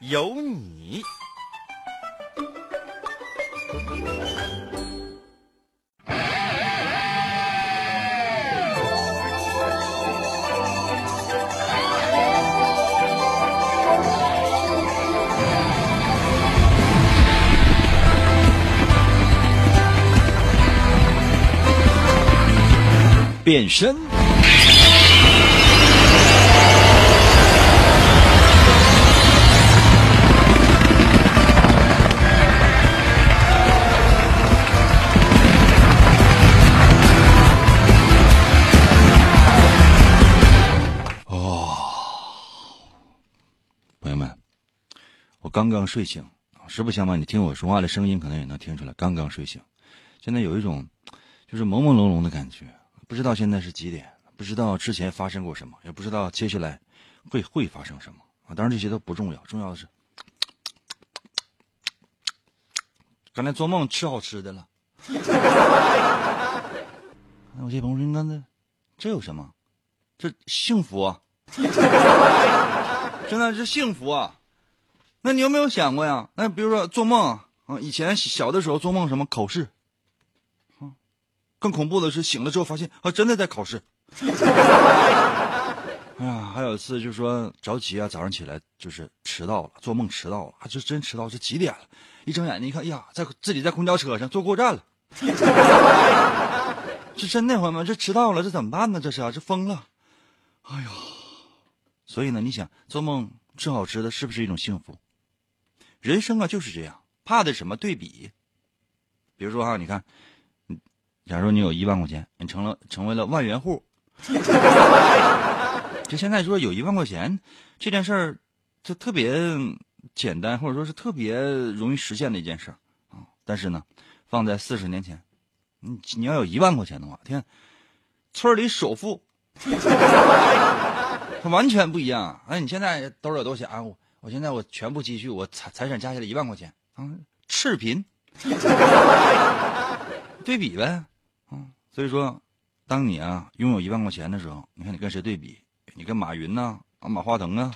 有你。变身。刚刚睡醒，实不相瞒，你听我说话的声音，可能也能听出来，刚刚睡醒。现在有一种就是朦朦胧胧的感觉，不知道现在是几点，不知道之前发生过什么，也不知道接下来会会发生什么啊。当然这些都不重要，重要的是刚才做梦吃好吃的了。我这朋友说：“你刚才这有什么？这幸福啊！真的是幸福啊！那你有没有想过呀？那比如说做梦啊，以前小的时候做梦什么考试，啊，更恐怖的是醒了之后发现啊，真的在考试。哎 呀，还有一次就是说着急啊，早上起来就是迟到了，做梦迟到了，啊，就真迟到，是几点了？一睁眼睛一看，哎呀，在自己在公交车上坐过站了。这真的朋友们，这迟到了，这怎么办呢？这是，这疯了。哎呀，所以呢，你想做梦吃好吃的，是不是一种幸福？人生啊就是这样，怕的什么对比？比如说哈，你看，假如你有一万块钱，你成了成为了万元户，就现在说有一万块钱这件事儿，就特别简单，或者说是特别容易实现的一件事啊。但是呢，放在四十年前，你你要有一万块钱的话，天，村里首富。他完全不一样。哎，你现在兜里有多少钱？我我现在我全部积蓄，我财财产加起来一万块钱啊，赤贫。对比呗，啊，所以说，当你啊拥有一万块钱的时候，你看你跟谁对比？你跟马云呐，啊马化腾啊，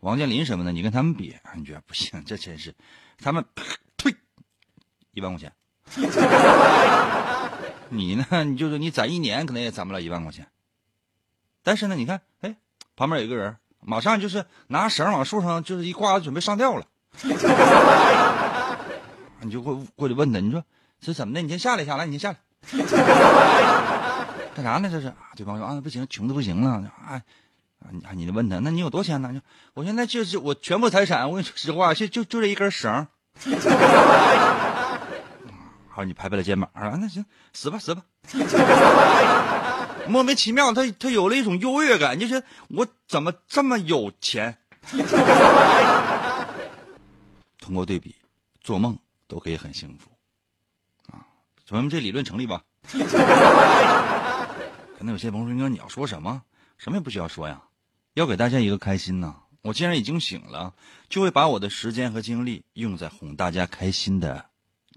王健林什么的，你跟他们比，你觉得不行？这真是，他们呸一万块钱，你呢？你就是你攒一年可能也攒不了一万块钱。但是呢，你看，哎，旁边有一个人，马上就是拿绳往树上就是一挂，准备上吊了。你就过过去问他，你说这怎么的？你先下来，下来，你先下来。干啥呢？这是对方说啊，不行，穷的不行了。啊，你你就问他，那你有多钱呢？我现在就是我全部财产，我跟你说实话，就就就这一根绳。好，你拍拍他肩膀啊，那行，死吧死吧。莫名其妙，他他有了一种优越感，就是我怎么这么有钱？通过对比，做梦都可以很幸福啊！朋友们，这理论成立吧？可能有些朋友说：“你要说什么？什么也不需要说呀，要给大家一个开心呢。我既然已经醒了，就会把我的时间和精力用在哄大家开心的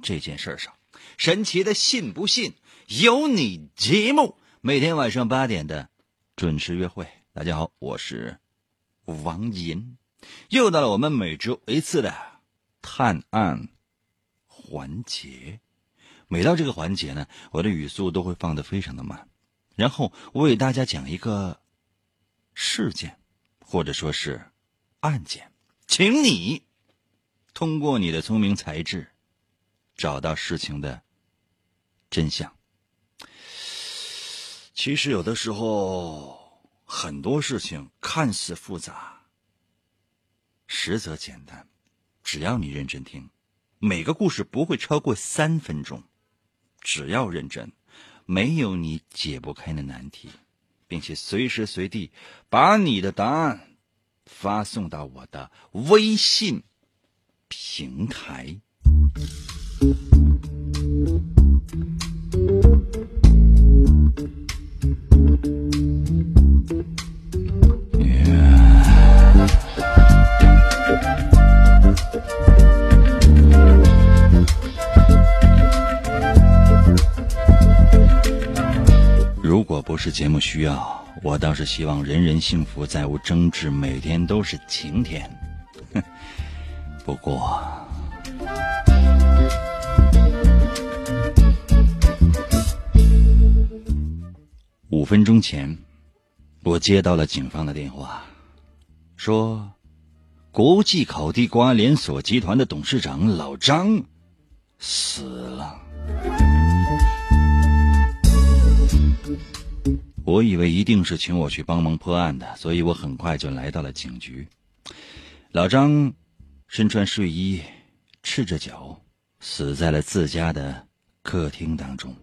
这件事上。神奇的，信不信？由你节目。”每天晚上八点的准时约会，大家好，我是王银，又到了我们每周一次的探案环节。每到这个环节呢，我的语速都会放得非常的慢，然后我给大家讲一个事件，或者说是案件，请你通过你的聪明才智找到事情的真相。其实有的时候，很多事情看似复杂，实则简单。只要你认真听，每个故事不会超过三分钟。只要认真，没有你解不开的难题，并且随时随地把你的答案发送到我的微信。平台。果不是节目需要，我倒是希望人人幸福，再无争执，每天都是晴天。哼，不过，五分钟前，我接到了警方的电话，说，国际烤地瓜连锁集团的董事长老张死了。我以为一定是请我去帮忙破案的，所以我很快就来到了警局。老张身穿睡衣，赤着脚，死在了自家的客厅当中。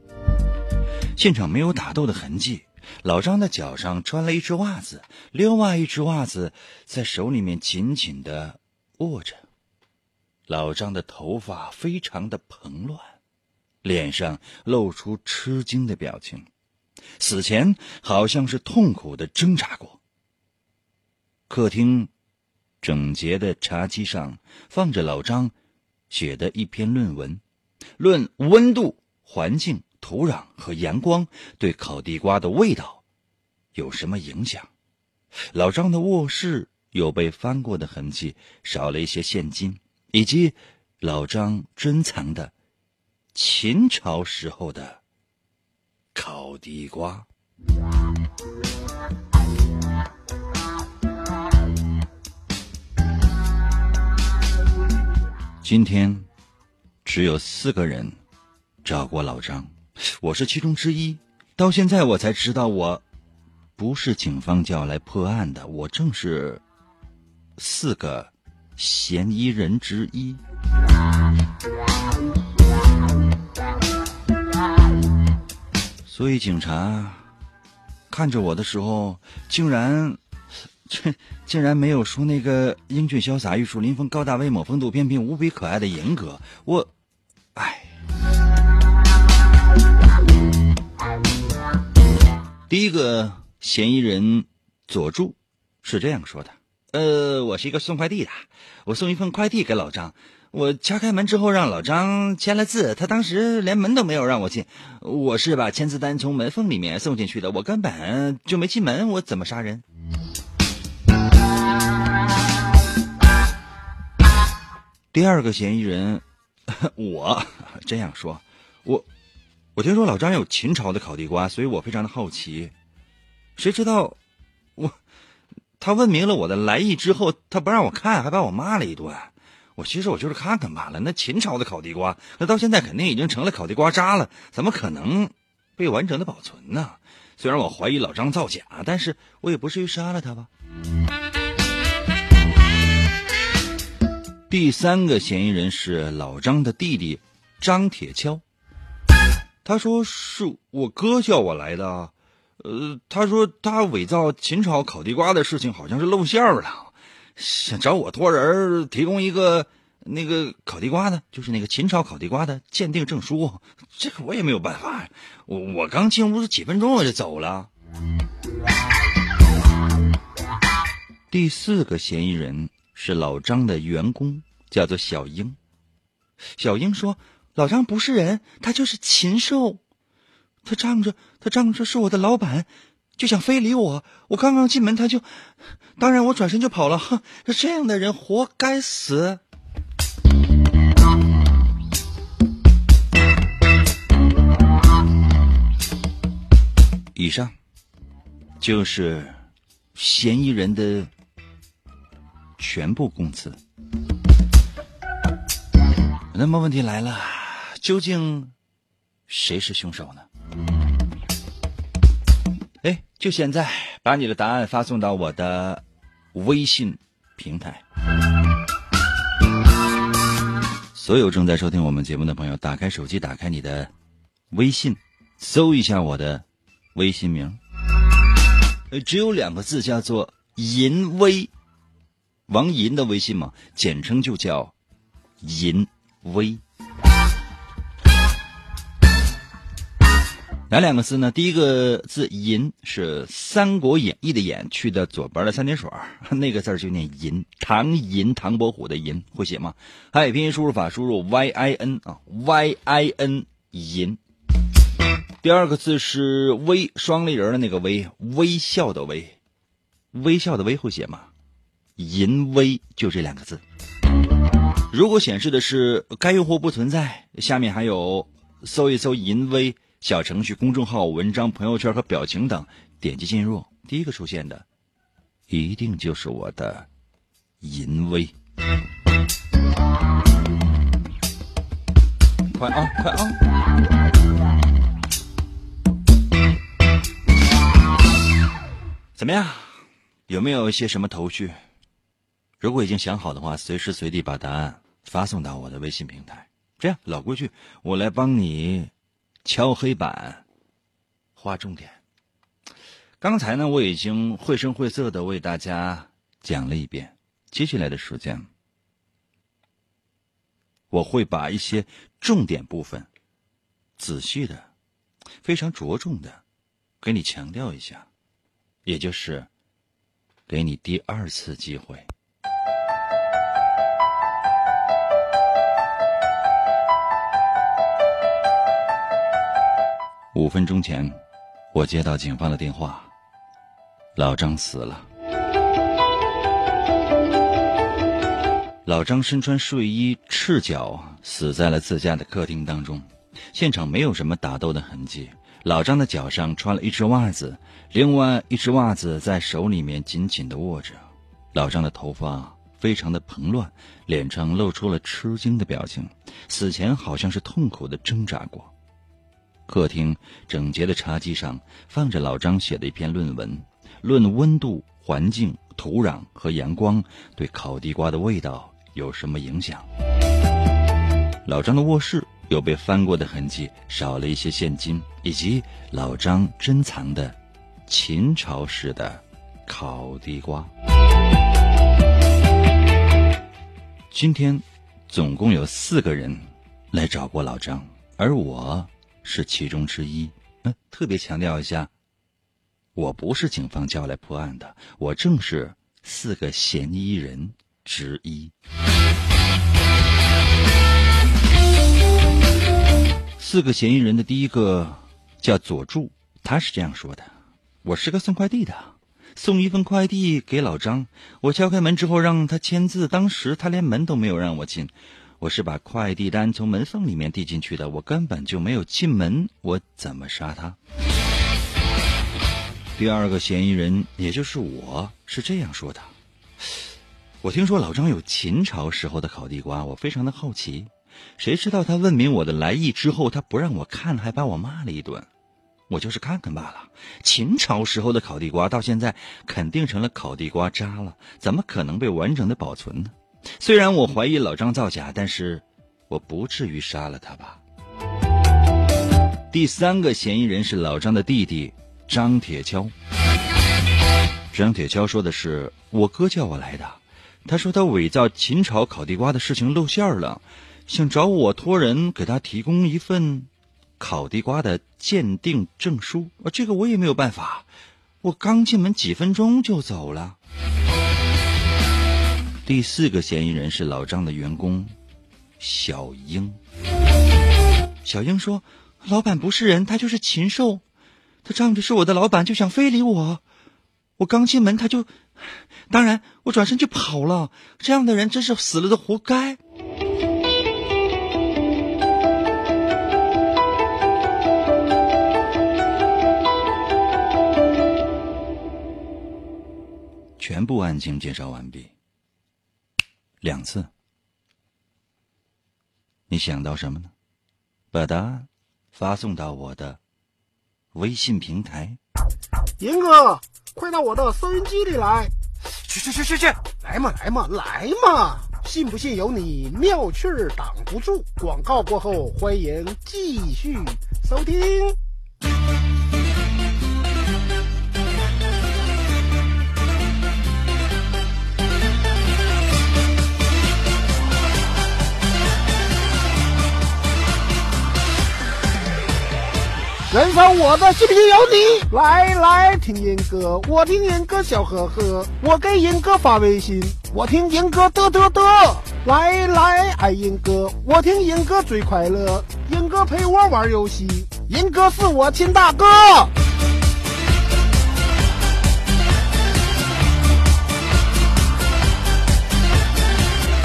现场没有打斗的痕迹。老张的脚上穿了一只袜子，另外一只袜子在手里面紧紧的握着。老张的头发非常的蓬乱，脸上露出吃惊的表情。死前好像是痛苦的挣扎过。客厅整洁的茶几上放着老张写的一篇论文，论温度、环境、土壤和阳光对烤地瓜的味道有什么影响。老张的卧室有被翻过的痕迹，少了一些现金，以及老张珍藏的秦朝时候的。烤地瓜。今天只有四个人找过老张，我是其中之一。到现在我才知道，我不是警方叫来破案的，我正是四个嫌疑人之一。所以警察看着我的时候，竟然，这 竟然没有说那个英俊潇洒、玉树临风、高大威猛、风度翩翩、无比可爱的严格。我，唉。第一个嫌疑人佐助是这样说的：“呃，我是一个送快递的，我送一份快递给老张。”我敲开门之后，让老张签了字。他当时连门都没有让我进。我是把签字单从门缝里面送进去的，我根本就没进门。我怎么杀人？第二个嫌疑人，我这样说，我我听说老张有秦朝的烤地瓜，所以我非常的好奇。谁知道我他问明了我的来意之后，他不让我看，还把我骂了一顿。我其实我就是看看罢了。那秦朝的烤地瓜，那到现在肯定已经成了烤地瓜渣了，怎么可能被完整的保存呢？虽然我怀疑老张造假，但是我也不至于杀了他吧。第三个嫌疑人是老张的弟弟张铁锹，他说是我哥叫我来的，呃，他说他伪造秦朝烤地瓜的事情好像是露馅了。想找我托人提供一个那个烤地瓜的，就是那个秦朝烤地瓜的鉴定证书，这个我也没有办法。我我刚进屋几分钟我就走了。第四个嫌疑人是老张的员工，叫做小英。小英说：“老张不是人，他就是禽兽。他仗着他仗着是我的老板。”就想非礼我，我刚刚进门他就，当然我转身就跑了。哼，这样的人活该死。以上就是嫌疑人的全部供词。那么问题来了，究竟谁是凶手呢？哎，就现在，把你的答案发送到我的微信平台。所有正在收听我们节目的朋友，打开手机，打开你的微信，搜一下我的微信名。呃，只有两个字，叫做“银威”，王银的微信嘛，简称就叫淫威。哪两个字呢？第一个字“淫”是《三国演义》的“演”去的左边的三点水 那个字就念“淫”。唐寅，唐伯虎的“寅”会写吗？汉语拼音输入法输入 y i n 啊，y i n 淫。第二个字是“微”，双立人的那个“微”，微笑的“微”，微笑的“微”会写吗？淫威就这两个字。如果显示的是该用户不存在，下面还有搜一搜淫威。小程序、公众号、文章、朋友圈和表情等，点击进入，第一个出现的，一定就是我的淫威。快啊，快啊！怎么样？有没有一些什么头绪？如果已经想好的话，随时随地把答案发送到我的微信平台。这样，老规矩，我来帮你。敲黑板，划重点。刚才呢，我已经绘声绘色的为大家讲了一遍。接下来的时间，我会把一些重点部分仔细的、非常着重的给你强调一下，也就是给你第二次机会。五分钟前，我接到警方的电话，老张死了。老张身穿睡衣，赤脚死在了自家的客厅当中。现场没有什么打斗的痕迹。老张的脚上穿了一只袜子，另外一只袜子在手里面紧紧的握着。老张的头发非常的蓬乱，脸上露出了吃惊的表情，死前好像是痛苦的挣扎过。客厅整洁的茶几上放着老张写的一篇论文，论温度、环境、土壤和阳光对烤地瓜的味道有什么影响。老张的卧室有被翻过的痕迹，少了一些现金，以及老张珍藏的秦朝式的烤地瓜。今天，总共有四个人来找过老张，而我。是其中之一。嗯，特别强调一下，我不是警方叫来破案的，我正是四个嫌疑人之一。四个嫌疑人的第一个叫左柱，他是这样说的：“我是个送快递的，送一份快递给老张。我敲开门之后让他签字，当时他连门都没有让我进。”我是把快递单从门缝里面递进去的，我根本就没有进门，我怎么杀他？第二个嫌疑人，也就是我，是这样说的：我听说老张有秦朝时候的烤地瓜，我非常的好奇，谁知道他问明我的来意之后，他不让我看，还把我骂了一顿，我就是看看罢了。秦朝时候的烤地瓜到现在肯定成了烤地瓜渣了，怎么可能被完整的保存呢？虽然我怀疑老张造假，但是我不至于杀了他吧。第三个嫌疑人是老张的弟弟张铁锹。张铁锹说的是：“我哥叫我来的，他说他伪造秦朝烤地瓜的事情露馅了，想找我托人给他提供一份烤地瓜的鉴定证书。啊这个我也没有办法，我刚进门几分钟就走了。”第四个嫌疑人是老张的员工，小英。小英说：“老板不是人，他就是禽兽。他仗着是我的老板，就想非礼我。我刚进门他就……当然，我转身就跑了。这样的人真是死了都活该。”全部案情介绍完毕。两次，你想到什么呢？把答案发送到我的微信平台。严哥，快到我的收音机里来！去去去去去！来嘛来嘛来嘛！信不信由你，妙趣儿挡不住。广告过后，欢迎继续收听。燃烧我的信不信由你。来来听严哥，我听严哥笑呵呵，我给严哥发微信，我听严哥嘚嘚嘚。来来爱严哥，我听严哥最快乐，严哥陪我玩游戏，严哥是我亲大哥。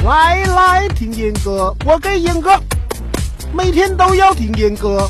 来来听严哥，我给严哥每天都要听严哥，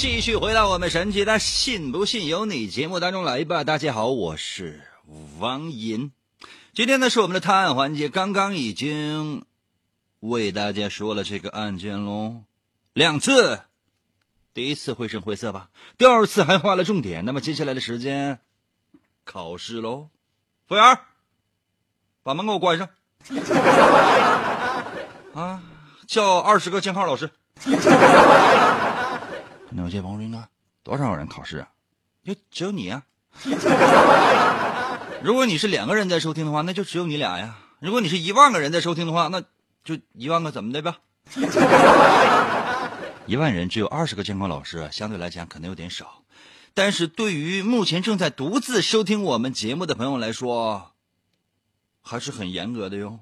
继续回到我们神奇的“信不信由你”节目当中来吧。大家好，我是王银。今天呢是我们的探案环节，刚刚已经为大家说了这个案件喽，两次。第一次绘声绘色吧，第二次还画了重点。那么接下来的时间，考试喽。服务员，把门给我关上。啊，叫二十个监考老师。那我这王云哥，多少人考试啊？就只有你啊。如果你是两个人在收听的话，那就只有你俩呀。如果你是一万个人在收听的话，那就一万个怎么的吧。一万人只有二十个监考老师，相对来讲可能有点少，但是对于目前正在独自收听我们节目的朋友来说，还是很严格的哟。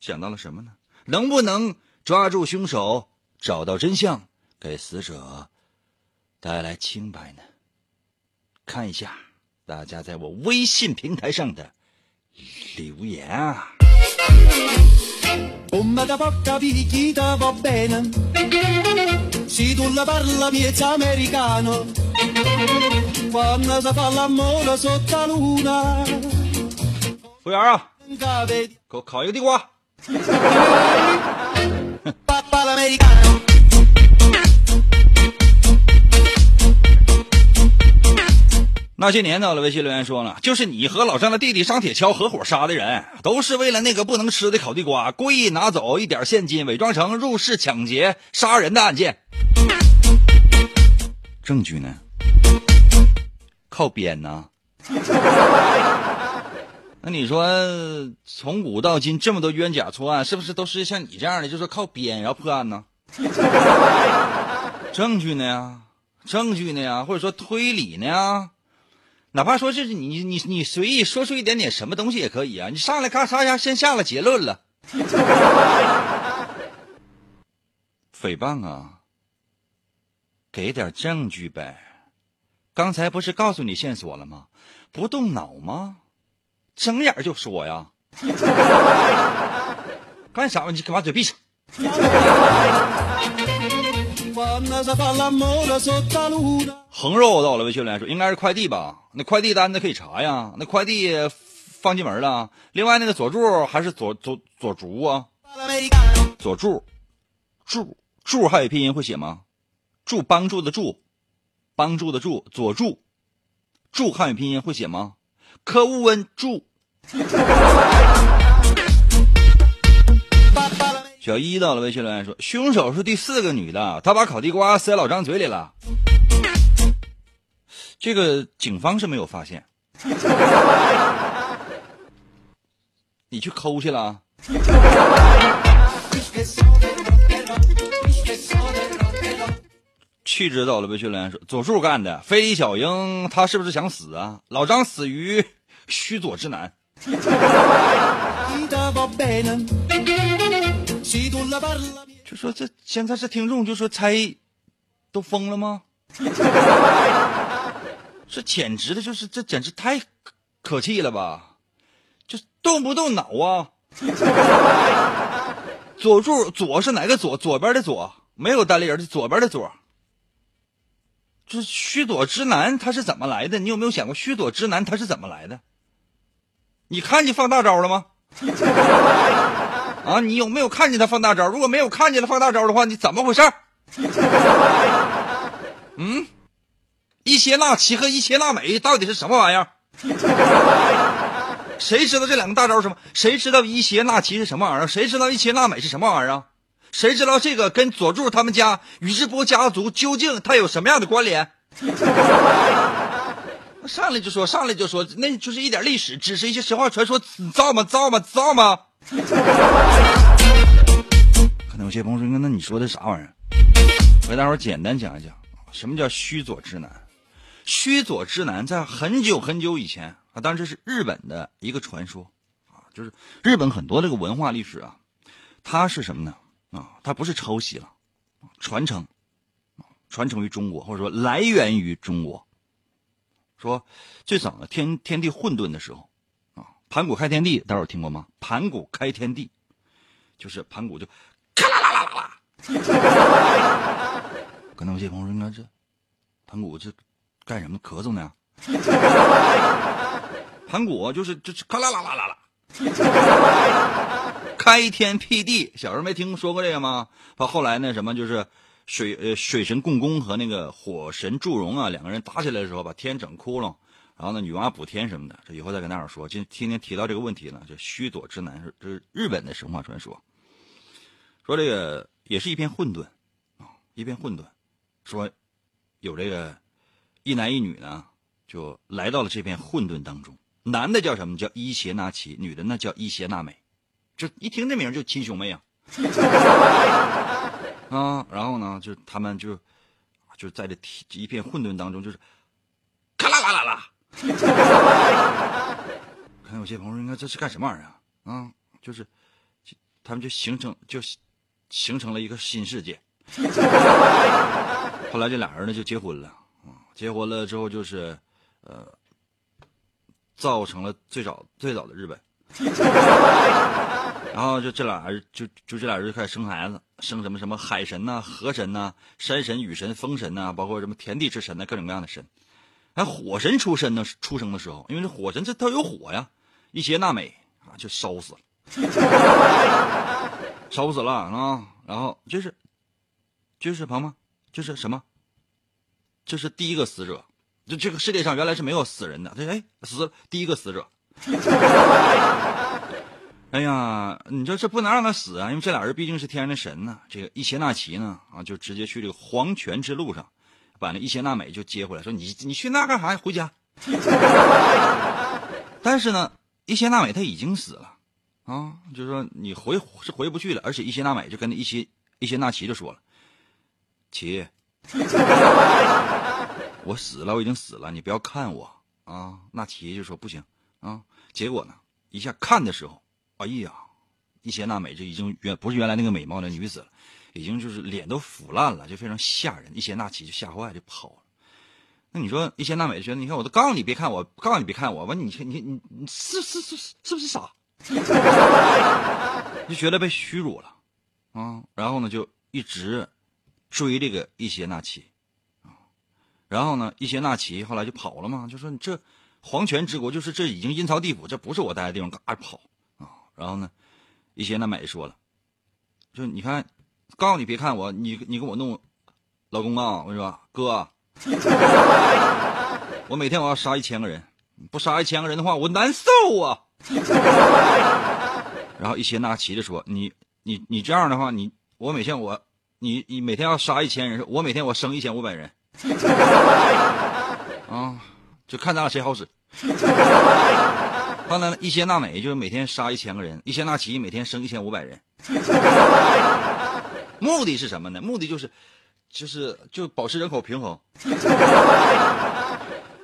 想到了什么呢？能不能抓住凶手，找到真相，给死者带来清白呢？看一下大家在我微信平台上的留言啊。服务员啊给我烤一个地瓜。那些年到了，微信留言说了，就是你和老张的弟弟张铁锹合伙杀的人，都是为了那个不能吃的烤地瓜，故意拿走一点现金，伪装成入室抢劫杀人的案件。证据呢？靠编呢。那你说，从古到今这么多冤假错案，是不是都是像你这样的，就是靠编然后破案呢？证据呢？证据呢？或者说推理呢？哪怕说就是你你你随意说出一点点什么东西也可以啊！你上来咔嚓一下先下了结论了，诽谤啊！给点证据呗！刚才不是告诉你线索了吗？不动脑吗？睁眼就说呀！干啥？你把嘴闭上！横肉到了，微信留言说应该是快递吧？那快递单子可以查呀，那快递放进门了。另外那个佐助还是佐佐佐竹啊？佐助，助助汉语拼音会写吗？助帮助的助，帮助的助，佐助，助汉语拼音会写吗？科乌恩助。小一到了，微信留言说凶手是第四个女的，她把烤地瓜塞老张嘴里了。这个警方是没有发现。你去抠去了？气质到了，微信留言说佐助干的，非小英他是不是想死啊？老张死于须佐之男。就说这现在这听众就说猜都疯了吗？这简直的就是这简直太可可气了吧！就动不动脑啊！佐助左是哪个左？左边的左，没有单立人的左边的左。就是须佐之男他是怎么来的？你有没有想过须佐之男他是怎么来的？你看见放大招了吗？啊，你有没有看见他放大招？如果没有看见他放大招的话，你怎么回事？嗯，伊邪那岐和伊邪那美到底是什么玩意儿？谁知道这两个大招是什么？谁知道伊邪那岐是什么玩意儿？谁知道伊邪那美是什么玩意儿啊？谁知道这个跟佐助他们家宇智波家族究竟他有什么样的关联？上来就说，上来就说，那就是一点历史，只是一些神话传说，造吗？造吗？造吗？可能有些朋友说，那你说的啥玩意儿？我给大伙简单讲一讲，什么叫须佐之男？须佐之男在很久很久以前啊，当然这是日本的一个传说啊，就是日本很多这个文化历史啊，它是什么呢？啊，它不是抄袭了，传承，传承于中国，或者说来源于中国。说最早的，天天地混沌的时候，盘古开天地，大伙儿听过吗？盘古开天地，就是盘古就咔啦啦啦啦啦。可能有些朋友说，那这盘古这干什么咳嗽呢？盘古就是就是咔啦啦啦啦啦，开天辟地。小时候没听说过这个吗？到后来那，什么就是水呃水神共工和那个火神祝融啊，两个人打起来的时候，把天整窟窿，然后呢女娲补天什么的。这以后再跟大伙说。今天天提到这个问题呢，就须佐之男是这是日本的神话传说，说这个也是一片混沌啊，一片混沌。说有这个一男一女呢，就来到了这片混沌当中。男的叫什么？叫伊邪那岐，女的那叫伊邪那美。这一听这名就亲兄妹啊、啊！然后呢，就他们就就在这一片混沌当中，就是咔啦啦啦啦。看有些朋友说，应该这是干什么玩意儿啊？啊，就是他们就形成就形成了一个新世界。后来这俩人呢就结婚了啊，结婚了之后就是呃，造成了最早最早的日本。然后就这俩人就就这俩人就开始生孩子，生什么什么海神呐、河神呐、山神、雨神、风神呐，包括什么田地之神呐，各种各样的神。还火神出身呢，出生的时候，因为这火神这他有火呀，一邪那美啊就烧死了，烧死了啊。然后就是就是朋友们，就是什么？这是第一个死者，就这个世界上原来是没有死人的，这哎死第一个死者。哎呀，你说这不能让他死啊，因为这俩人毕竟是天上的神呢。这个伊邪那岐呢啊，就直接去这个黄泉之路上，把那伊邪娜美就接回来，说你你去那干啥呀？回家。但是呢，伊邪娜美她已经死了啊，就是说你回是回不去了，而且伊邪娜美就跟那伊邪伊邪那奇就说了，奇。我死了，我已经死了，你不要看我啊！那奇就说不行啊。结果呢，一下看的时候，哎呀，伊邪娜美就已经原不是原来那个美貌的女子了，已经就是脸都腐烂了，就非常吓人。一些那岐就吓坏，就跑了。那你说一些那美觉得，你看我都告诉你别看我，告诉你别看我，完你你你你是是是是不是傻？就觉得被屈辱了啊，然后呢就一直追这个伊邪那岐。然后呢，一些那岐后来就跑了嘛，就说你这黄泉之国就是这已经阴曹地府，这不是我待的地方，嘎跑啊！然后呢，一些那美说了，就你看，告诉你别看我，你你给我弄，老公啊，我跟你说，哥，我每天我要杀一千个人，不杀一千个人的话，我难受啊！然后一些那岐就说，你你你这样的话，你我每天我你你每天要杀一千人，我每天我生一千五百人。啊，就看咱俩谁好使。后来呢，伊邪那美就是每天杀一千个人，一些那岐每天生一千五百人。目的是什么呢？目的就是，就是就保持人口平衡。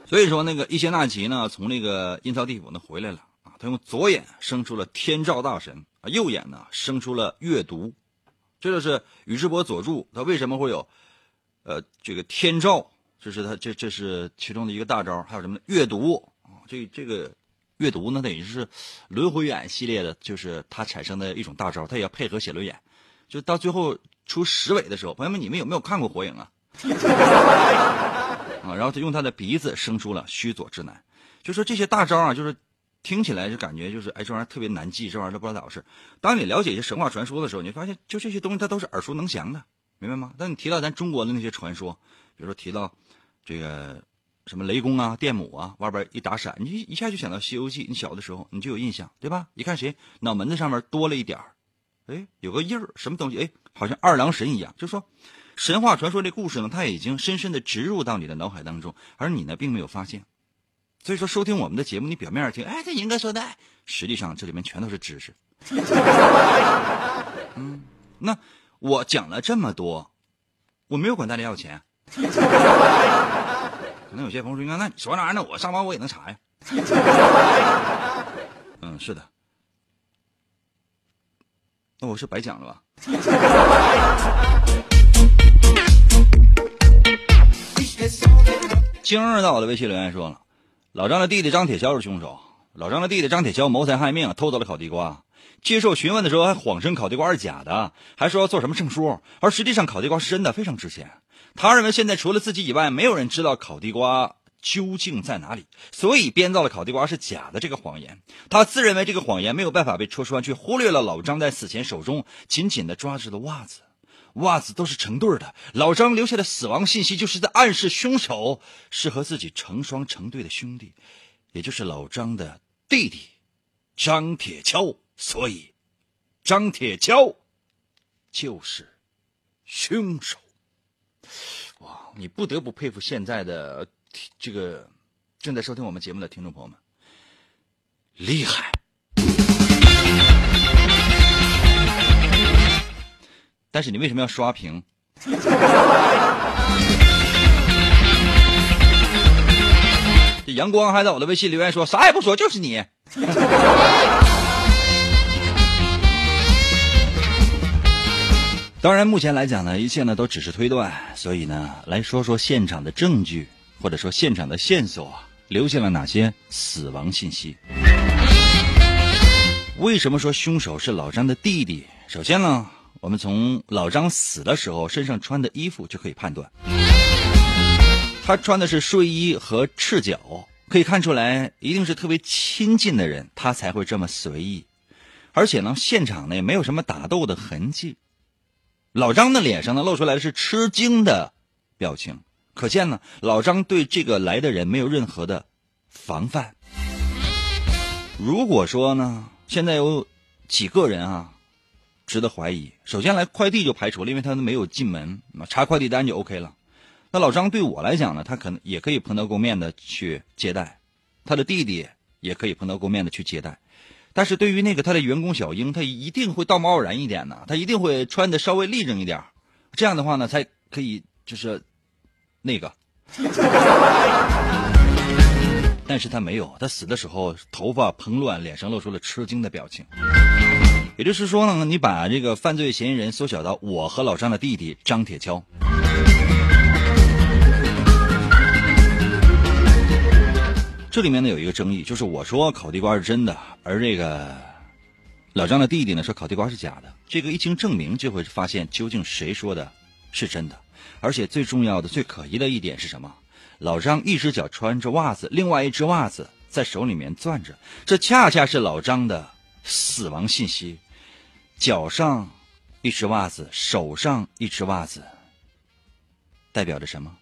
所以说，那个伊邪那岐呢，从那个阴曹地府呢回来了啊，他用左眼生出了天照大神啊，右眼呢生出了月读，这就是宇智波佐助他为什么会有。呃，这个天照，这是他这这是其中的一个大招，还有什么呢阅读啊？这这个阅读呢，等于是轮回眼系列的，就是他产生的一种大招，他也要配合写轮眼，就到最后出十尾的时候，朋友们，你们有没有看过火影啊？啊，然后他用他的鼻子生出了须佐之男，就说这些大招啊，就是听起来就感觉就是哎，这玩意儿特别难记，这玩意儿都不知道咋回事。当你了解一些神话传说的时候，你发现就这些东西它都是耳熟能详的。明白吗？但你提到咱中国的那些传说，比如说提到这个什么雷公啊、电母啊，外边一打闪，你一下就想到《西游记》，你小的时候你就有印象，对吧？一看谁脑门子上面多了一点儿，哎，有个印儿，什么东西？哎，好像二郎神一样。就说神话传说这故事呢，它已经深深的植入到你的脑海当中，而你呢并没有发现。所以说，收听我们的节目，你表面上听，哎，这银哥说的，实际上这里面全都是知识。嗯，那我讲了这么多，我没有管大家要钱。可能有些朋友说：“那你说那玩意儿，那我上班我也能查呀。”嗯，是的。那我是白讲了吧？今儿到我的微信留言说了，老张的弟弟张铁锹是凶手。老张的弟弟张铁锹谋财害命，偷走了烤地瓜。接受询问的时候还谎称烤地瓜是假的，还说要做什么证书，而实际上烤地瓜是真的，非常值钱。他认为现在除了自己以外，没有人知道烤地瓜究竟在哪里，所以编造了烤地瓜是假的这个谎言。他自认为这个谎言没有办法被戳穿，却忽略了老张在死前手中紧紧的抓着的袜子，袜子都是成对的。老张留下的死亡信息就是在暗示凶手是和自己成双成对的兄弟，也就是老张的弟弟张铁锹。所以，张铁锹就是凶手。哇，你不得不佩服现在的这个正在收听我们节目的听众朋友们，厉害！但是你为什么要刷屏？这阳光还在我的微信留言说啥也不说，就是你。当然，目前来讲呢，一切呢都只是推断，所以呢，来说说现场的证据，或者说现场的线索，留下了哪些死亡信息？为什么说凶手是老张的弟弟？首先呢，我们从老张死的时候身上穿的衣服就可以判断，他穿的是睡衣和赤脚，可以看出来一定是特别亲近的人，他才会这么随意。而且呢，现场呢也没有什么打斗的痕迹。老张的脸上呢，露出来的是吃惊的表情，可见呢，老张对这个来的人没有任何的防范。如果说呢，现在有几个人啊，值得怀疑。首先来快递就排除了，因为他没有进门，查快递单就 OK 了。那老张对我来讲呢，他可能也可以蓬头垢面的去接待，他的弟弟也可以蓬头垢面的去接待。但是对于那个他的员工小英，他一定会道貌岸然一点呢，他一定会穿的稍微立正一点，这样的话呢，才可以就是那个。但是他没有，他死的时候头发蓬乱，脸上露出了吃惊的表情。也就是说呢，你把这个犯罪嫌疑人缩小到我和老张的弟弟张铁锹。这里面呢有一个争议，就是我说烤地瓜是真的，而这个老张的弟弟呢说烤地瓜是假的。这个一经证明，就会发现究竟谁说的是真的。而且最重要的、最可疑的一点是什么？老张一只脚穿着袜子，另外一只袜子在手里面攥着，这恰恰是老张的死亡信息。脚上一只袜子，手上一只袜子，代表着什么？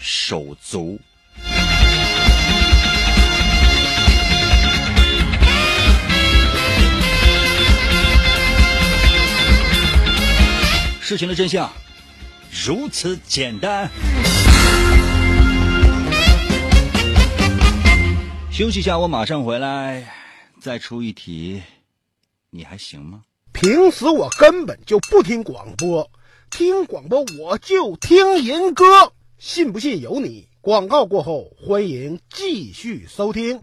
手足。事情的真相如此简单。休息一下，我马上回来，再出一题，你还行吗？平时我根本就不听广播，听广播我就听人歌。信不信由你。广告过后，欢迎继续收听。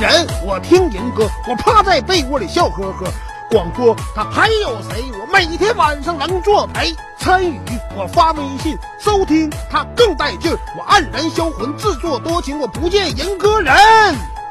人我听银歌，我趴在被窝里笑呵呵。广播他还有谁？我每天晚上能作陪。参与我发微信收听，他更带劲儿。我黯然销魂，自作多情，我不见银歌人。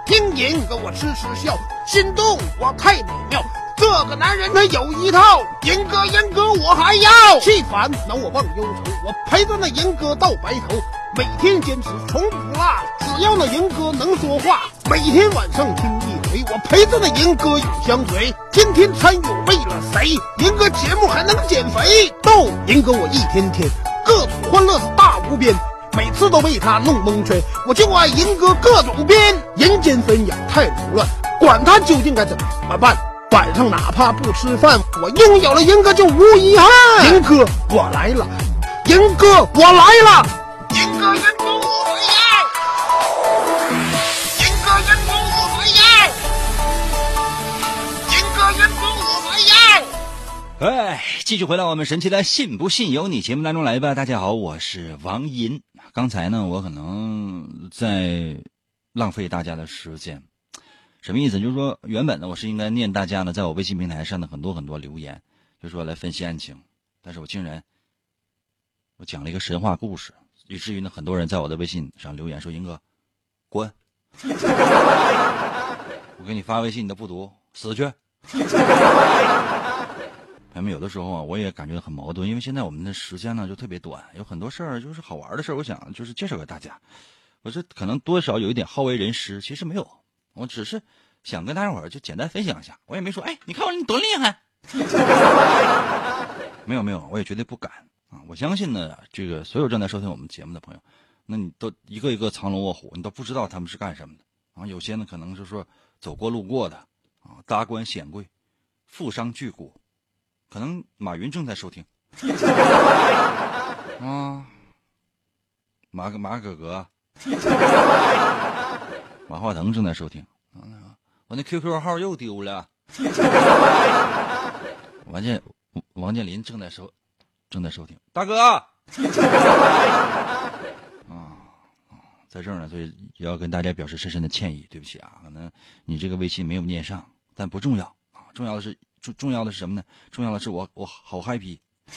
听银歌我痴痴笑。心动，我太美妙。这个男人他有一套，银哥银哥我还要。气烦恼我忘忧愁，我陪着那银哥到白头。每天坚持从不落，只要那银哥能说话。每天晚上听一。回，我陪着那银哥永相随。天天参与为了谁？银哥节目还能减肥？逗银哥我一天天各种欢乐是大无边，每次都被他弄蒙圈。我就爱银哥各种编，人间纷扰太凌乱，管他究竟该怎么办。晚上哪怕不吃饭，我拥有了银哥就无遗憾。银哥我来了，银哥我来了，银哥银哥我来了，银哥银哥我来了，银哥银哥我来了。哎，继续回到我们神奇的“信不信由你”节目当中来吧。大家好，我是王银。刚才呢，我可能在浪费大家的时间，什么意思？就是说，原本呢，我是应该念大家呢，在我微信平台上的很多很多留言，就说来分析案情，但是我竟然我讲了一个神话故事，以至于呢，很多人在我的微信上留言说：“英哥，滚！我给你发微信你都不读，死去！” 朋友们，有的时候啊，我也感觉很矛盾，因为现在我们的时间呢就特别短，有很多事儿就是好玩的事儿，我想就是介绍给大家。我这可能多少有一点好为人师，其实没有，我只是想跟大家伙儿就简单分享一下。我也没说，哎，你看我你多厉害，没有没有，我也绝对不敢啊！我相信呢，这个所有正在收听我们节目的朋友，那你都一个一个藏龙卧虎，你都不知道他们是干什么的啊。有些呢可能是说走过路过的啊，达官显贵、富商巨贾。可能马云正在收听，啊，马马哥哥，马化腾正在收听，我那 QQ 号又丢了，王健王健林正在收正在收听，大哥，啊在这儿呢，所以也要跟大家表示深深的歉意，对不起啊，可能你这个微信没有念上，但不重要啊，重要的是。重重要的是什么呢？重要的是我我好 happy。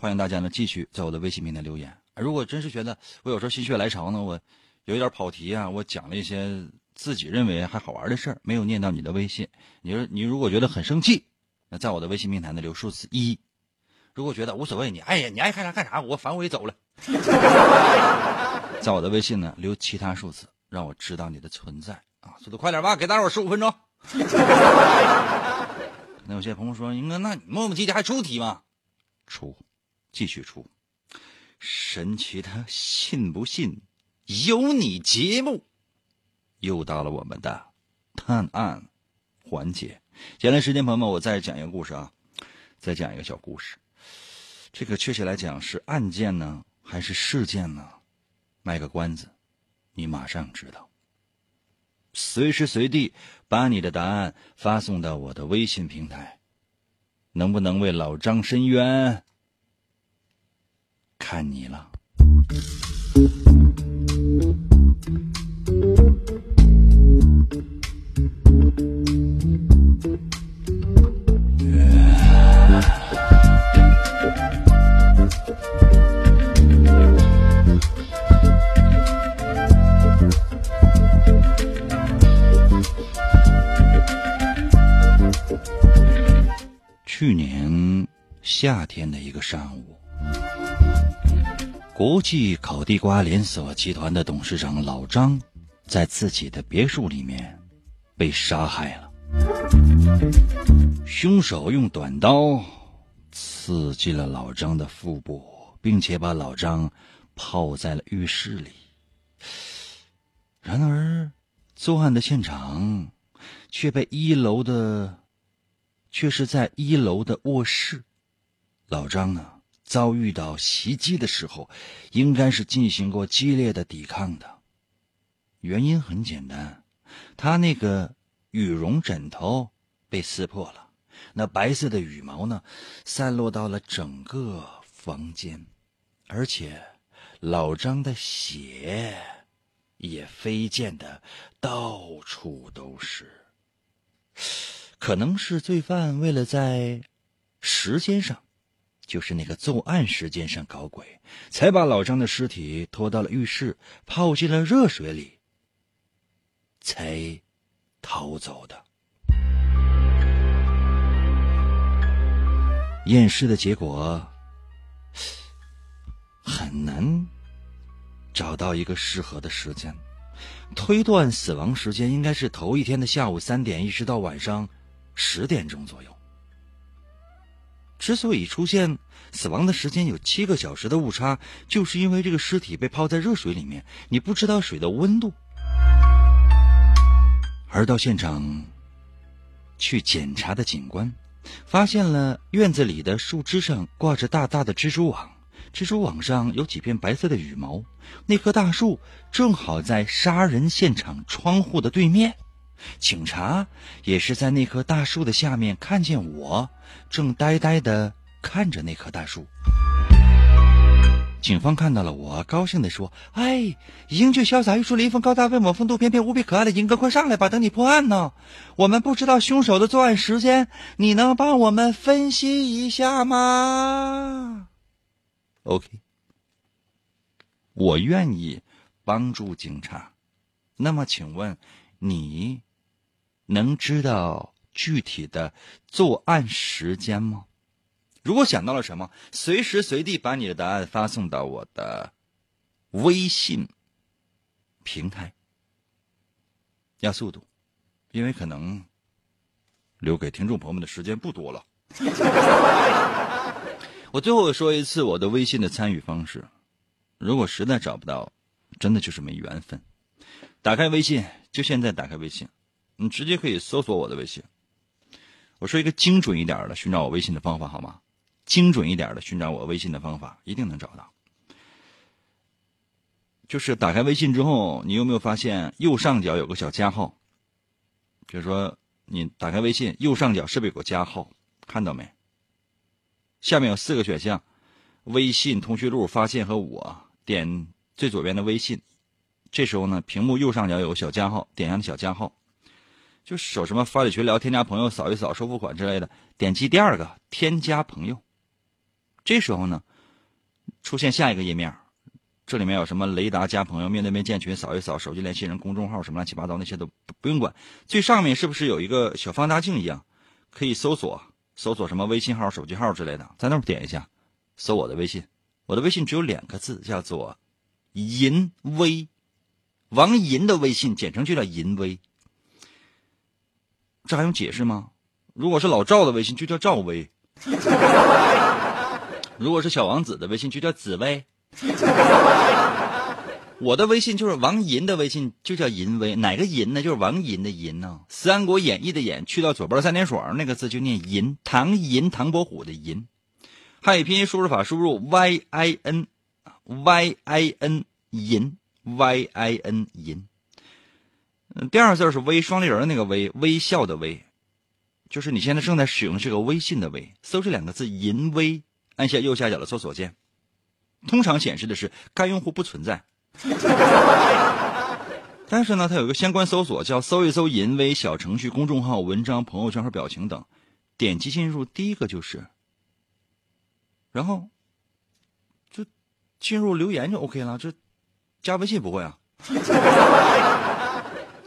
欢迎大家呢继续在我的微信平台留言。如果真是觉得我有时候心血来潮呢，我有点跑题啊，我讲了一些自己认为还好玩的事儿，没有念到你的微信。你说你如果觉得很生气，那在我的微信平台呢留数字一。如果觉得无所谓，你哎呀你爱干啥干啥，我反正我也走了。在我的微信呢留其他数字，让我知道你的存在啊！速度快点吧，给大伙十五分钟。那有些朋友说：“英哥，那你磨磨唧唧还出题吗？”出，继续出。神奇的信不信有你节目，又到了我们的探案环节。接下来时间，朋友们，我再讲一个故事啊，再讲一个小故事。这个确切来讲是案件呢，还是事件呢？卖个关子，你马上知道。随时随地把你的答案发送到我的微信平台，能不能为老张伸冤，看你了。去年夏天的一个上午，国际烤地瓜连锁集团的董事长老张，在自己的别墅里面被杀害了。凶手用短刀刺进了老张的腹部，并且把老张泡在了浴室里。然而，作案的现场却被一楼的。却是在一楼的卧室，老张呢遭遇到袭击的时候，应该是进行过激烈的抵抗的。原因很简单，他那个羽绒枕头被撕破了，那白色的羽毛呢散落到了整个房间，而且老张的血也飞溅的到处都是。可能是罪犯为了在时间上，就是那个作案时间上搞鬼，才把老张的尸体拖到了浴室，泡进了热水里，才逃走的。验尸的结果很难找到一个适合的时间，推断死亡时间应该是头一天的下午三点，一直到晚上十点钟左右。之所以出现死亡的时间有七个小时的误差，就是因为这个尸体被泡在热水里面，你不知道水的温度。而到现场去检查的警官，发现了院子里的树枝上挂着大大的蜘蛛网，蜘蛛网上有几片白色的羽毛。那棵大树正好在杀人现场窗户的对面。警察也是在那棵大树的下面看见我，正呆呆地看着那棵大树。警方看到了我，高兴地说：“哎，英俊潇洒、玉树临风、高大威猛、风度翩翩、无比可爱的英哥，快上来吧，等你破案呢。我们不知道凶手的作案时间，你能帮我们分析一下吗？”OK，我愿意帮助警察。那么，请问你？能知道具体的作案时间吗？如果想到了什么，随时随地把你的答案发送到我的微信平台。要速度，因为可能留给听众朋友们的时间不多了。我最后说一次我的微信的参与方式，如果实在找不到，真的就是没缘分。打开微信，就现在打开微信。你直接可以搜索我的微信。我说一个精准一点的寻找我微信的方法好吗？精准一点的寻找我微信的方法，一定能找到。就是打开微信之后，你有没有发现右上角有个小加号？比如说你打开微信，右上角是不是有个加号？看到没？下面有四个选项：微信、通讯录、发现和我。点最左边的微信，这时候呢，屏幕右上角有个小加号，点上小加号。就手什么发里群聊、添加朋友、扫一扫、收付款之类的，点击第二个添加朋友。这时候呢，出现下一个页面，这里面有什么雷达加朋友、面对面建群、扫一扫、手机联系人、公众号什么乱七八糟那些都不用管。最上面是不是有一个小放大镜一样，可以搜索搜索什么微信号、手机号之类的，在那儿点一下，搜我的微信。我的微信只有两个字，叫做银威，王银的微信，简称就叫银威。这还用解释吗？如果是老赵的微信，就叫赵薇；如果是小王子的微信，就叫紫薇。我的微信就是王银的微信，就叫银威。哪个银呢？就是王银的银呢？《三国演义》的演去掉左边三点水那个字就念银。唐银，唐伯虎的银。汉语拼音输入法输入 y i n y i n 银 y i n 银。第二个字是微双立人那个微微笑的微，就是你现在正在使用的这个微信的微。搜这两个字“银微”，按下右下角的搜索键，通常显示的是该用户不存在。但是呢，它有一个相关搜索叫“搜一搜银微”小程序、公众号、文章、朋友圈和表情等，点击进入，第一个就是，然后就进入留言就 OK 了。这加微信不会啊？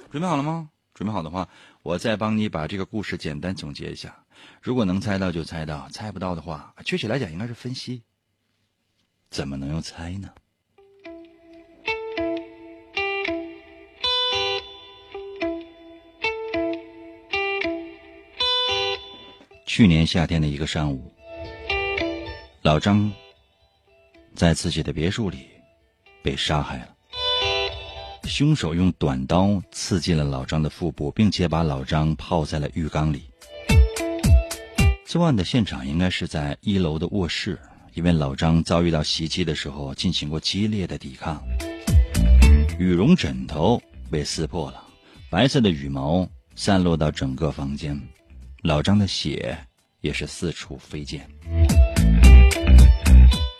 准备好了吗？准备好的话，我再帮你把这个故事简单总结一下。如果能猜到就猜到，猜不到的话，确切来讲应该是分析。怎么能用猜呢？去年夏天的一个上午，老张在自己的别墅里被杀害了。凶手用短刀刺进了老张的腹部，并且把老张泡在了浴缸里。作案的现场应该是在一楼的卧室，因为老张遭遇到袭击的时候进行过激烈的抵抗。羽绒枕头被撕破了，白色的羽毛散落到整个房间，老张的血也是四处飞溅。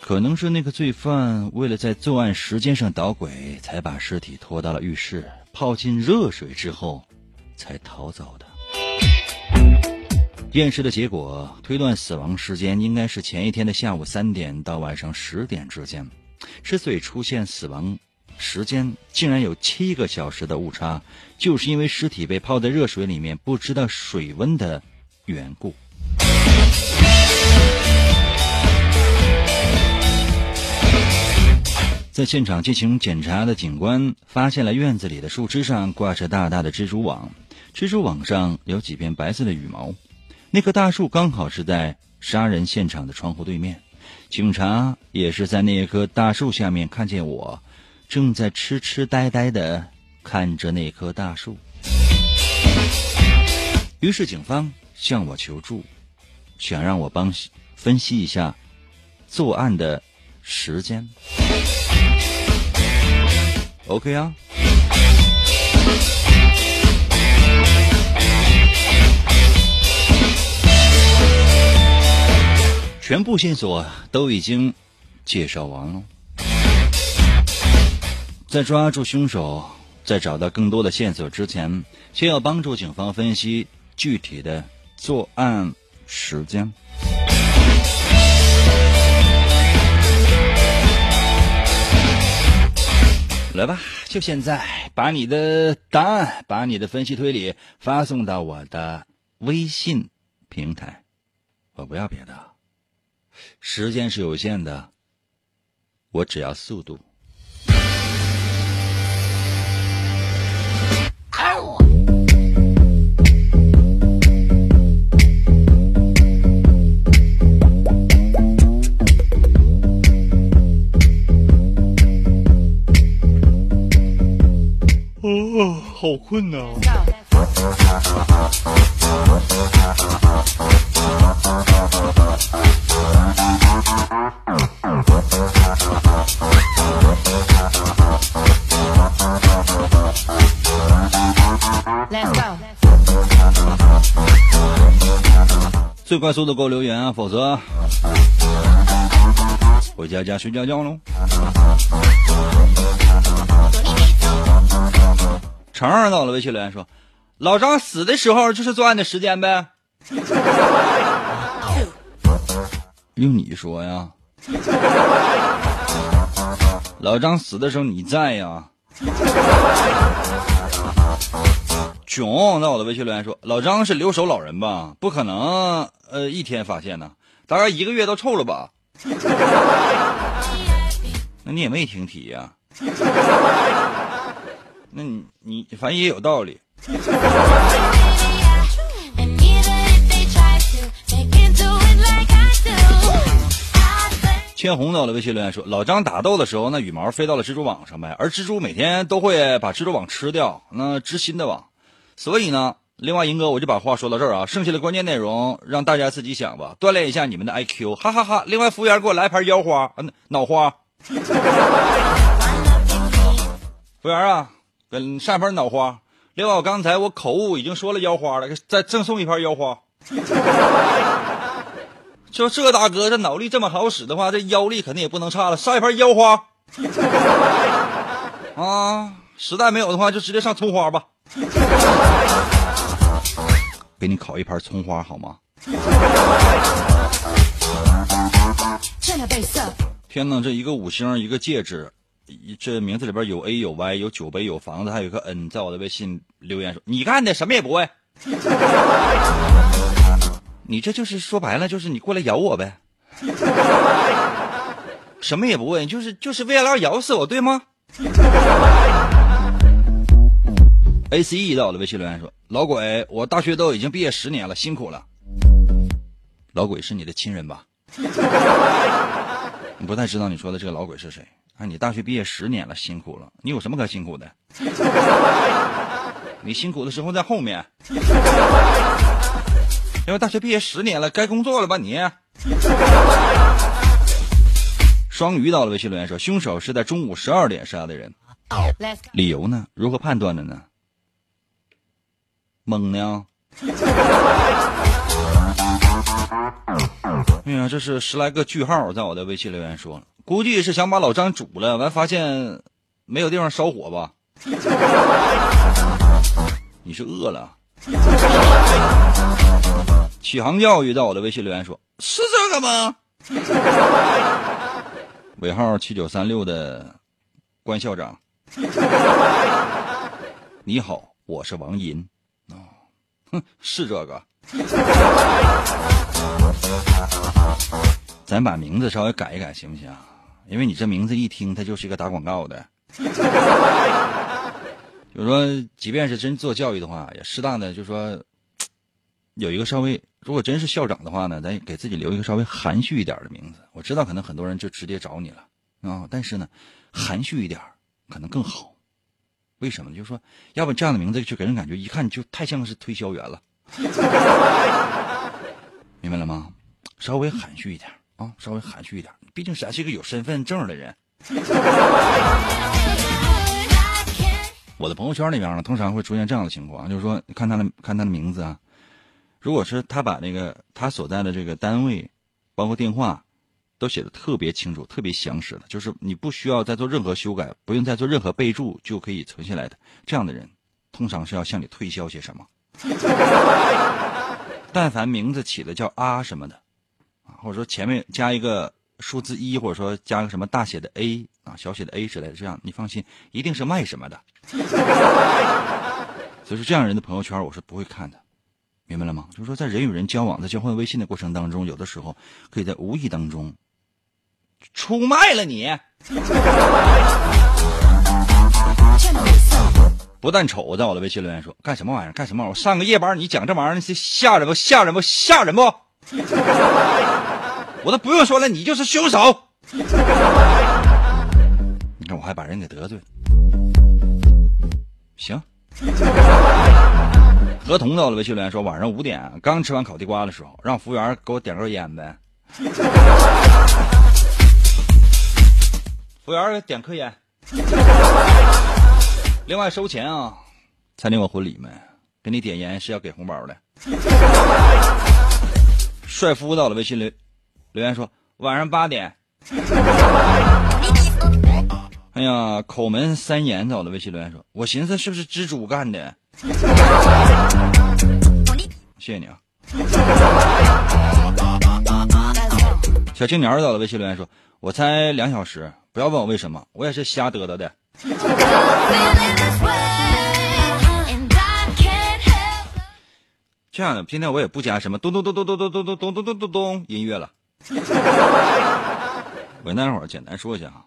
可能是那个罪犯为了在作案时间上捣鬼，才把尸体拖到了浴室，泡进热水之后，才逃走的。验尸的结果推断，死亡时间应该是前一天的下午三点到晚上十点之间。之所以出现死亡时间竟然有七个小时的误差，就是因为尸体被泡在热水里面，不知道水温的缘故。在现场进行检查的警官发现了院子里的树枝上挂着大大的蜘蛛网，蜘蛛网上有几片白色的羽毛。那棵大树刚好是在杀人现场的窗户对面，警察也是在那棵大树下面看见我，正在痴痴呆呆的看着那棵大树。于是警方向我求助，想让我帮分析一下作案的时间。OK 啊。全部线索都已经介绍完了，在抓住凶手、在找到更多的线索之前，先要帮助警方分析具体的作案时间。来吧，就现在，把你的答案、把你的分析推理发送到我的微信平台。我不要别的，时间是有限的，我只要速度。哦，好困呐、Let's go. 最快速度给我留言啊，否则回家家睡觉觉喽。程儿到了微信留言说：“老张死的时候就是作案的时间呗。”用你说呀，老张死的时候你在呀。囧在我的微信留言说：“老张是留守老人吧？不可能，呃，一天发现呢，大概一个月都臭了吧？那你也没听题呀、那你你反正也有道理。千红到了微信留言说：“老张打斗的时候，那羽毛飞到了蜘蛛网上呗，而蜘蛛每天都会把蜘蛛网吃掉，那织新的网。所以呢，另外银哥我就把话说到这儿啊，剩下的关键内容让大家自己想吧，锻炼一下你们的 IQ，哈哈哈另外服务员给我来盘腰花，嗯、脑花。服务员啊，给上一盘脑花。另外，我刚才我口误已经说了腰花了，再赠送一盘腰花。就这大哥，这脑力这么好使的话，这腰力肯定也不能差了。上一盘腰花，啊，实在没有的话，就直接上葱花吧。给你烤一盘葱花好吗？天呐，这一个五星，一个戒指，这名字里边有 A 有 Y 有酒杯有房子，还有个 N，在我的微信留言说：“你干的什么也不会。”你这就是说白了，就是你过来咬我呗，什么也不问，就是就是为了要咬死我，对吗？A C E 到我的微信留言说：“老鬼，我大学都已经毕业十年了，辛苦了。”老鬼是你的亲人吧？你不太知道你说的这个老鬼是谁？啊，你大学毕业十年了，辛苦了。你有什么可辛苦的？你辛苦的时候在后面。因为大学毕业十年了，该工作了吧你？双鱼到了微信留言说，凶手是在中午十二点杀的人，理由呢？如何判断的呢？懵呢？哎呀，这是十来个句号，在我的微信留言说，估计是想把老张煮了，完发现没有地方烧火吧？你是饿了？启航教育在我的微信留言说，是这个吗？尾号七九三六的关校长，你好，我是王银。哦，哼，是这个。咱把名字稍微改一改，行不行？因为你这名字一听，它就是一个打广告的。就是说，即便是真做教育的话，也适当的就是说，有一个稍微，如果真是校长的话呢，咱给自己留一个稍微含蓄一点的名字。我知道可能很多人就直接找你了啊、但是呢，含蓄一点可能更好。为什么？就是说，要不这样的名字就给人感觉一看就太像是推销员了。明白了吗？稍微含蓄一点啊，稍微含蓄一点。毕竟咱是一个有身份证的人。我的朋友圈里边呢，通常会出现这样的情况，就是说，看他的看他的名字啊，如果是他把那个他所在的这个单位，包括电话，都写的特别清楚、特别详实的，就是你不需要再做任何修改，不用再做任何备注就可以存下来的。这样的人，通常是要向你推销些什么。但凡名字起的叫啊什么的，啊，或者说前面加一个数字一，或者说加个什么大写的 A 啊、小写的 A 之类的，这样你放心，一定是卖什么的。所以说，这样人的朋友圈我是不会看的，明白了吗？就是说，在人与人交往、在交换微信的过程当中，有的时候可以在无意当中出卖了你。不但丑，在我的微信留言说干什么玩意儿？干什么玩意儿？我上个夜班，你讲这玩意儿，这吓人不？吓人不？吓人不？我都不用说了，你就是凶手。你看，我还把人给得罪了。行。合同到了微信留言说，晚上五点刚吃完烤地瓜的时候，让服务员给我点根烟呗。服务员点颗烟。另外收钱啊！参加我婚礼没？给你点烟是要给红包的。帅夫到了微信留留言说晚上八点。哎呀，口门三言到了微信留言说，我寻思是不是蜘蛛干的？谢谢你啊。小青年到了微信留言说，我猜两小时，不要问我为什么，我也是瞎嘚嘚的。这样的，今天我也不加什么咚咚咚咚咚咚咚咚咚咚咚咚咚音乐了。我跟大家伙儿简单说一下啊，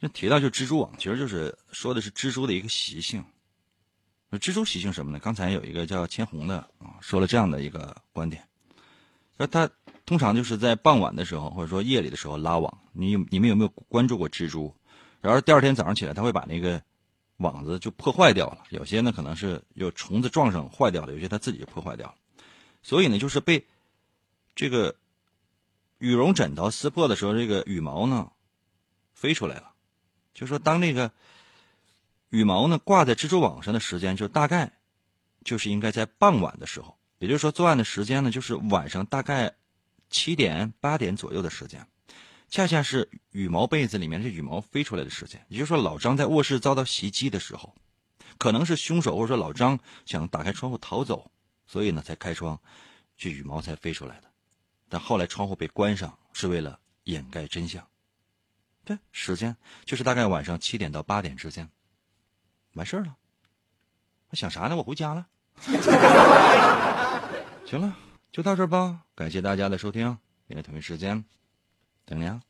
这提到就蜘蛛网，其实就是说的是蜘蛛的一个习性。蜘蛛习性什么呢？刚才有一个叫千红的啊，说了这样的一个观点，说它通常就是在傍晚的时候，或者说夜里的时候拉网。你有你们有没有关注过蜘蛛？然后第二天早上起来，它会把那个网子就破坏掉了。有些呢可能是有虫子撞上坏掉了，有些它自己就破坏掉了。所以呢，就是被这个羽绒枕头撕破的时候，这个羽毛呢飞出来了。就说当那个羽毛呢挂在蜘蛛网上的时间，就大概就是应该在傍晚的时候，也就是说作案的时间呢，就是晚上大概七点八点左右的时间。恰恰是羽毛被子里面这羽毛飞出来的时间，也就是说老张在卧室遭到袭击的时候，可能是凶手或者说老张想打开窗户逃走，所以呢才开窗，这羽毛才飞出来的。但后来窗户被关上是为了掩盖真相。对，时间就是大概晚上七点到八点之间，完事儿了。我想啥呢？我回家了。行了，就到这儿吧。感谢大家的收听，明天同一时间。等你啊！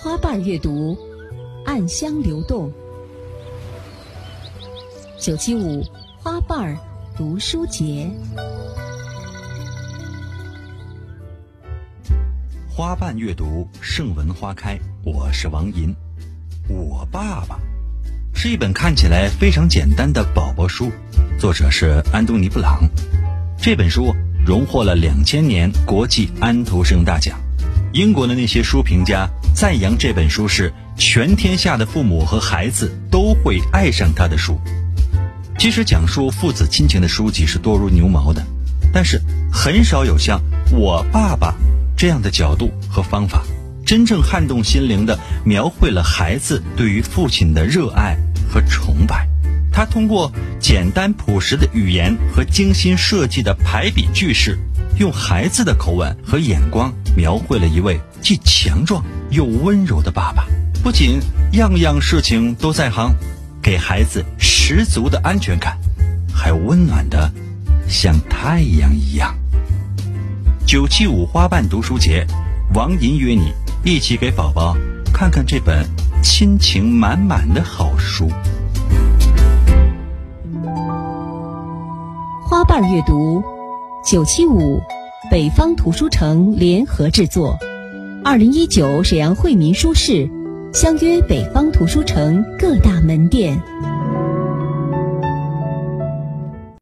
花瓣阅读，暗香流动。九七五花瓣儿读书节，花瓣阅读，盛文花开。我是王银。我爸爸是一本看起来非常简单的宝宝书，作者是安东尼·布朗。这本书荣获了两千年国际安徒生大奖。英国的那些书评家赞扬这本书是全天下的父母和孩子都会爱上他的书。其实讲述父子亲情的书籍是多如牛毛的，但是很少有像我爸爸这样的角度和方法，真正撼动心灵的描绘了孩子对于父亲的热爱和崇拜。他通过简单朴实的语言和精心设计的排比句式，用孩子的口吻和眼光描绘了一位既强壮又温柔的爸爸。不仅样样事情都在行，给孩子十足的安全感，还温暖的像太阳一样。九七五花瓣读书节，王银约你一起给宝宝看看这本亲情满满的好书。花瓣阅读，九七五，北方图书城联合制作，二零一九沈阳惠民书市，相约北方图书城各大门店。